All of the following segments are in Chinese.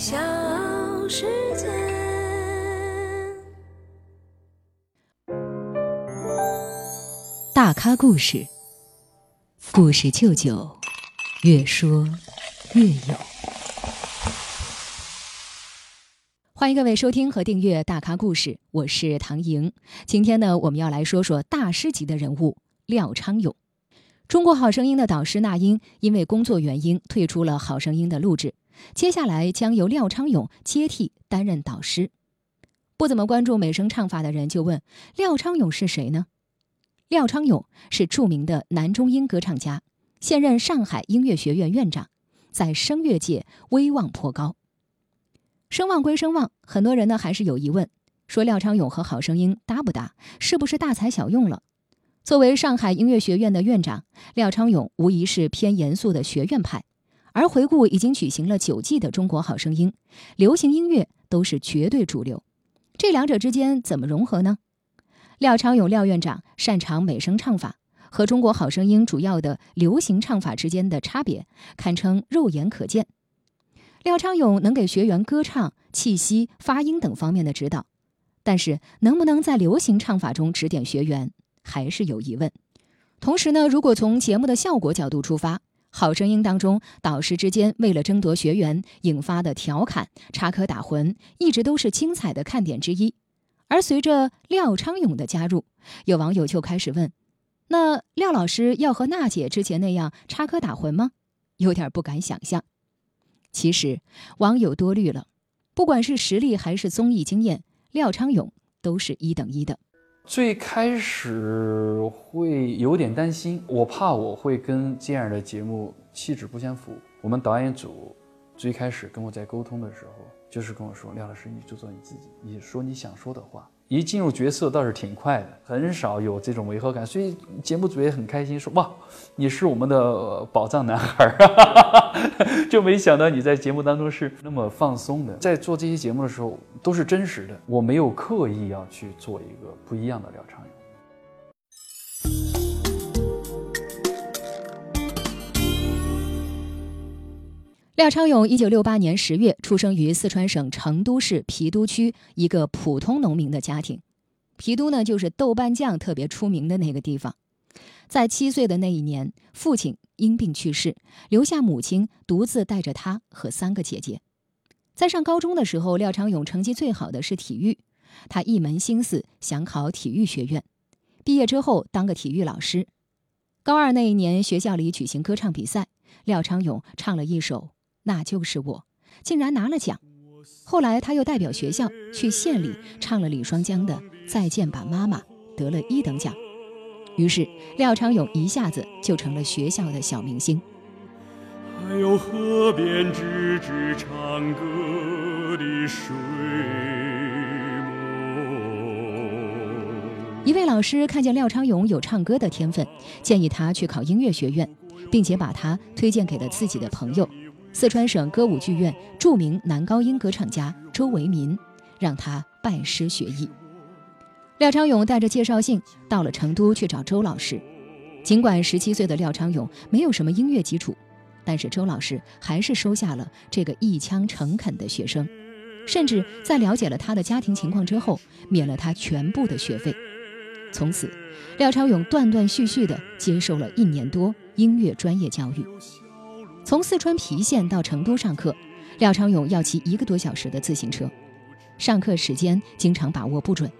小世界。大咖故事，故事舅舅，越说越有。欢迎各位收听和订阅《大咖故事》，我是唐莹。今天呢，我们要来说说大师级的人物廖昌永。中国好声音的导师那英因为工作原因退出了好声音的录制。接下来将由廖昌永接替担任导师。不怎么关注美声唱法的人就问：廖昌永是谁呢？廖昌永是著名的男中音歌唱家，现任上海音乐学院院长，在声乐界威望颇高。声望归声望，很多人呢还是有疑问，说廖昌永和好声音搭不搭，是不是大材小用了？作为上海音乐学院的院长，廖昌永无疑是偏严肃的学院派。而回顾已经举行了九季的《中国好声音》，流行音乐都是绝对主流，这两者之间怎么融合呢？廖昌永廖院长擅长美声唱法，和《中国好声音》主要的流行唱法之间的差别堪称肉眼可见。廖昌永能给学员歌唱、气息、发音等方面的指导，但是能不能在流行唱法中指点学员，还是有疑问。同时呢，如果从节目的效果角度出发，好声音当中，导师之间为了争夺学员引发的调侃、插科打诨，一直都是精彩的看点之一。而随着廖昌永的加入，有网友就开始问：那廖老师要和娜姐之前那样插科打诨吗？有点不敢想象。其实网友多虑了，不管是实力还是综艺经验，廖昌永都是一等一的。最开始会有点担心，我怕我会跟这样的节目气质不相符。我们导演组最开始跟我在沟通的时候，就是跟我说：“廖老师，你就做你自己，你说你想说的话。”一进入角色倒是挺快的，很少有这种违和感，所以节目组也很开心，说哇，你是我们的宝藏男孩，就没想到你在节目当中是那么放松的。在做这些节目的时候都是真实的，我没有刻意要去做一个不一样的廖昌永。廖昌永一九六八年十月出生于四川省成都市郫都区一个普通农民的家庭。郫都呢，就是豆瓣酱特别出名的那个地方。在七岁的那一年，父亲因病去世，留下母亲独自带着他和三个姐姐。在上高中的时候，廖昌永成绩最好的是体育，他一门心思想考体育学院，毕业之后当个体育老师。高二那一年，学校里举行歌唱比赛，廖昌永唱了一首。那就是我，竟然拿了奖。后来他又代表学校去县里唱了李双江的《再见吧，妈妈》，得了一等奖。于是廖昌永一下子就成了学校的小明星。还有河边吱吱唱歌的水一位老师看见廖昌永有唱歌的天分，建议他去考音乐学院，并且把他推荐给了自己的朋友。四川省歌舞剧院著名男高音歌唱家周维民，让他拜师学艺。廖昌永带着介绍信到了成都去找周老师。尽管十七岁的廖昌永没有什么音乐基础，但是周老师还是收下了这个一腔诚恳的学生，甚至在了解了他的家庭情况之后，免了他全部的学费。从此，廖昌永断断续续地接受了一年多音乐专业教育。从四川郫县到成都上课，廖昌永要骑一个多小时的自行车，上课时间经常把握不准。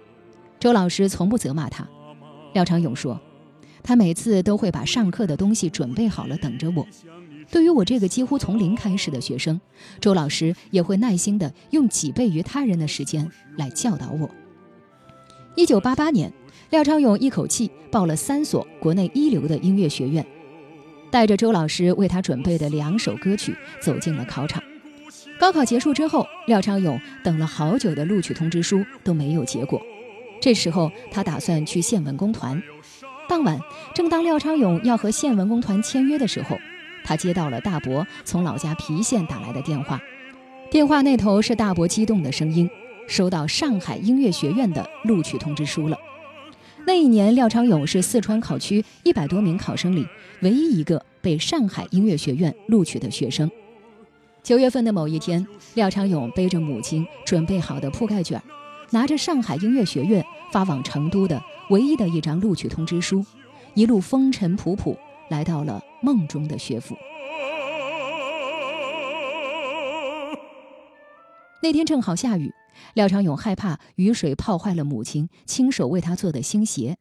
周老师从不责骂他。廖昌永说，他每次都会把上课的东西准备好了等着我。对于我这个几乎从零开始的学生，周老师也会耐心地用几倍于他人的时间来教导我。一九八八年，廖昌永一口气报了三所国内一流的音乐学院。带着周老师为他准备的两首歌曲走进了考场。高考结束之后，廖昌永等了好久的录取通知书都没有结果。这时候，他打算去县文工团。当晚，正当廖昌永要和县文工团签约的时候，他接到了大伯从老家郫县打来的电话。电话那头是大伯激动的声音：“收到上海音乐学院的录取通知书了。”那一年，廖昌永是四川考区一百多名考生里唯一一个被上海音乐学院录取的学生。九月份的某一天，廖昌永背着母亲准备好的铺盖卷，拿着上海音乐学院发往成都的唯一的一张录取通知书，一路风尘仆仆来到了梦中的学府。那天正好下雨，廖昌永害怕雨水泡坏了母亲亲手为他做的新鞋，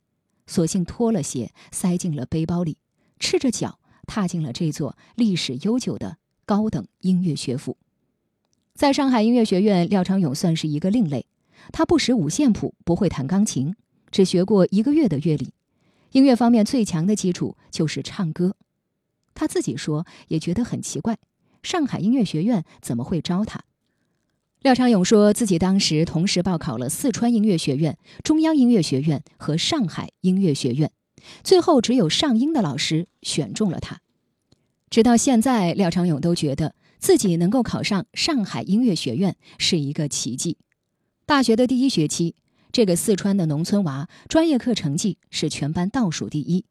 索性脱了鞋塞进了背包里，赤着脚踏进了这座历史悠久的高等音乐学府。在上海音乐学院，廖昌永算是一个另类，他不识五线谱，不会弹钢琴，只学过一个月的乐理，音乐方面最强的基础就是唱歌。他自己说也觉得很奇怪，上海音乐学院怎么会招他？廖昌永说自己当时同时报考了四川音乐学院、中央音乐学院和上海音乐学院，最后只有上音的老师选中了他。直到现在，廖昌永都觉得自己能够考上上海音乐学院是一个奇迹。大学的第一学期，这个四川的农村娃专业课成绩是全班倒数第一，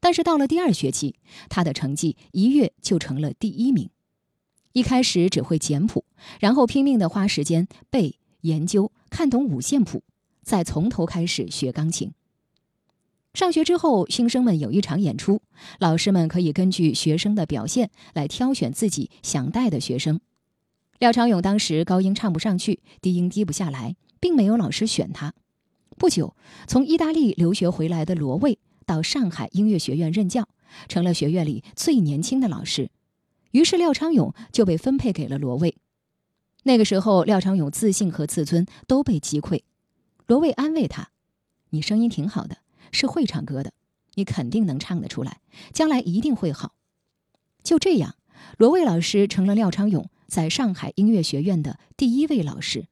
但是到了第二学期，他的成绩一跃就成了第一名。一开始只会简谱，然后拼命的花时间背、研究、看懂五线谱，再从头开始学钢琴。上学之后，新生们有一场演出，老师们可以根据学生的表现来挑选自己想带的学生。廖昌永当时高音唱不上去，低音低不下来，并没有老师选他。不久，从意大利留学回来的罗卫到上海音乐学院任教，成了学院里最年轻的老师。于是廖昌永就被分配给了罗卫。那个时候，廖昌永自信和自尊都被击溃。罗卫安慰他：“你声音挺好的，是会唱歌的，你肯定能唱得出来，将来一定会好。”就这样，罗卫老师成了廖昌永在上海音乐学院的第一位老师。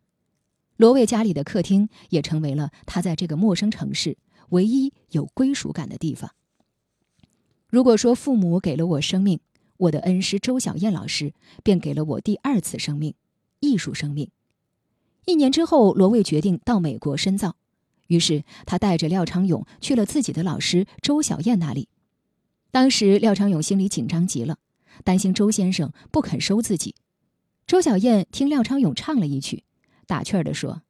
罗卫家里的客厅也成为了他在这个陌生城市唯一有归属感的地方。如果说父母给了我生命，我的恩师周小燕老师便给了我第二次生命，艺术生命。一年之后，罗卫决定到美国深造，于是他带着廖昌永去了自己的老师周小燕那里。当时廖昌永心里紧张极了，担心周先生不肯收自己。周小燕听廖昌永唱了一曲，打趣儿地说：“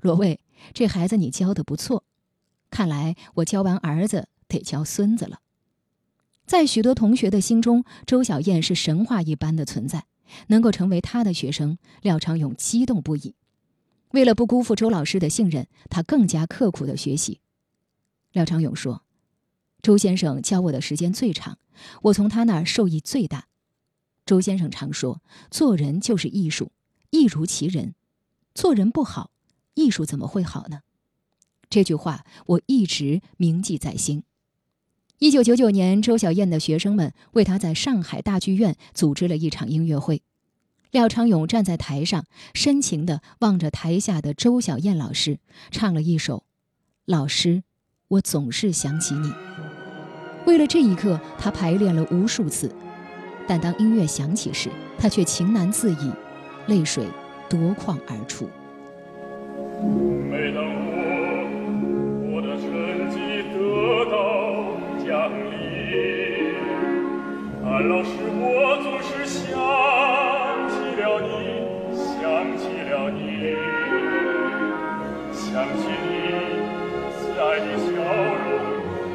罗卫，这孩子你教的不错，看来我教完儿子得教孙子了。”在许多同学的心中，周小燕是神话一般的存在。能够成为他的学生，廖昌永激动不已。为了不辜负周老师的信任，他更加刻苦的学习。廖昌永说：“周先生教我的时间最长，我从他那儿受益最大。”周先生常说：“做人就是艺术，艺如其人。做人不好，艺术怎么会好呢？”这句话我一直铭记在心。一九九九年，周小燕的学生们为她在上海大剧院组织了一场音乐会。廖昌永站在台上，深情地望着台下的周小燕老师，唱了一首《老师，我总是想起你》。为了这一刻，他排练了无数次，但当音乐响起时，他却情难自已，泪水夺眶而出。每当我我的成绩得到。奖励，安老师，我总是想起了你，想起了你，想起你慈爱的笑容，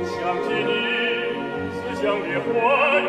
想起你慈祥的话语。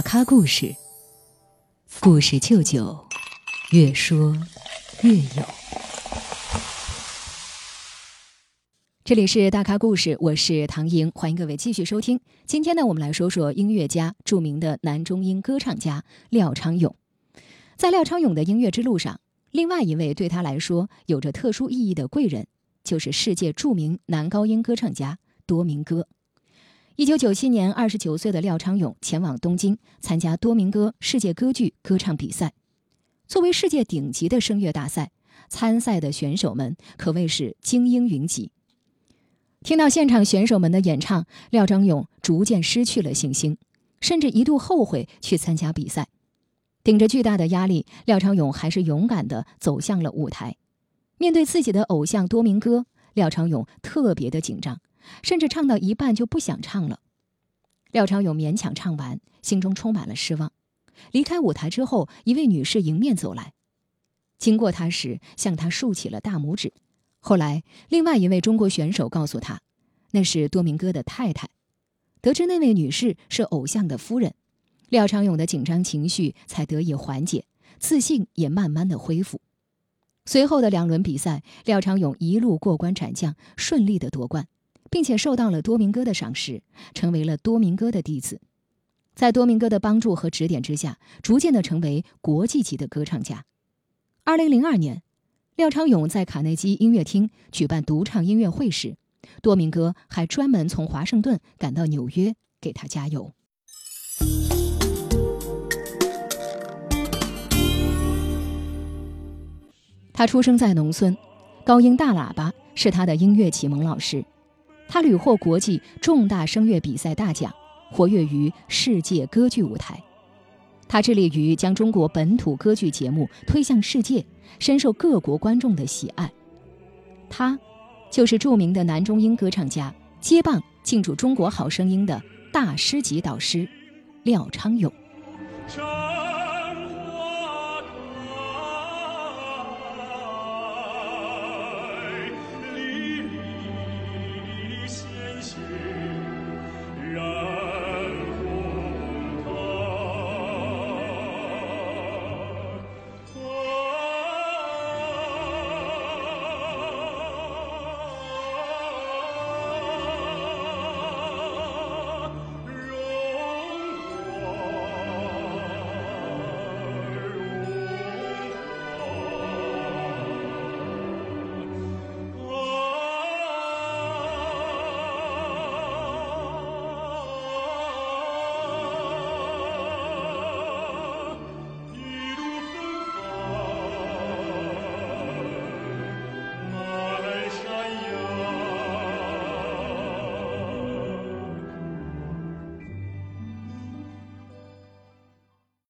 大咖故事，故事舅舅，越说越有。这里是大咖故事，我是唐莹，欢迎各位继续收听。今天呢，我们来说说音乐家，著名的男中音歌唱家廖昌永。在廖昌永的音乐之路上，另外一位对他来说有着特殊意义的贵人，就是世界著名男高音歌唱家多明戈。一九九七年，二十九岁的廖昌永前往东京参加多明戈世界歌剧歌唱比赛。作为世界顶级的声乐大赛，参赛的选手们可谓是精英云集。听到现场选手们的演唱，廖昌永逐渐失去了信心，甚至一度后悔去参加比赛。顶着巨大的压力，廖昌永还是勇敢地走向了舞台。面对自己的偶像多明戈，廖昌永特别的紧张，甚至唱到一半就不想唱了。廖昌永勉强唱完，心中充满了失望。离开舞台之后，一位女士迎面走来，经过他时向他竖起了大拇指。后来，另外一位中国选手告诉他，那是多明戈的太太。得知那位女士是偶像的夫人，廖昌永的紧张情绪才得以缓解，自信也慢慢的恢复。随后的两轮比赛，廖昌永一路过关斩将，顺利的夺冠，并且受到了多明戈的赏识，成为了多明戈的弟子。在多明戈的帮助和指点之下，逐渐的成为国际级的歌唱家。二零零二年。廖昌永在卡内基音乐厅举办独唱音乐会时，多明戈还专门从华盛顿赶到纽约给他加油。他出生在农村，高音大喇叭是他的音乐启蒙老师。他屡获国际重大声乐比赛大奖，活跃于世界歌剧舞台。他致力于将中国本土歌剧节目推向世界，深受各国观众的喜爱。他，就是著名的男中音歌唱家，接棒庆祝中国好声音的大师级导师廖昌永。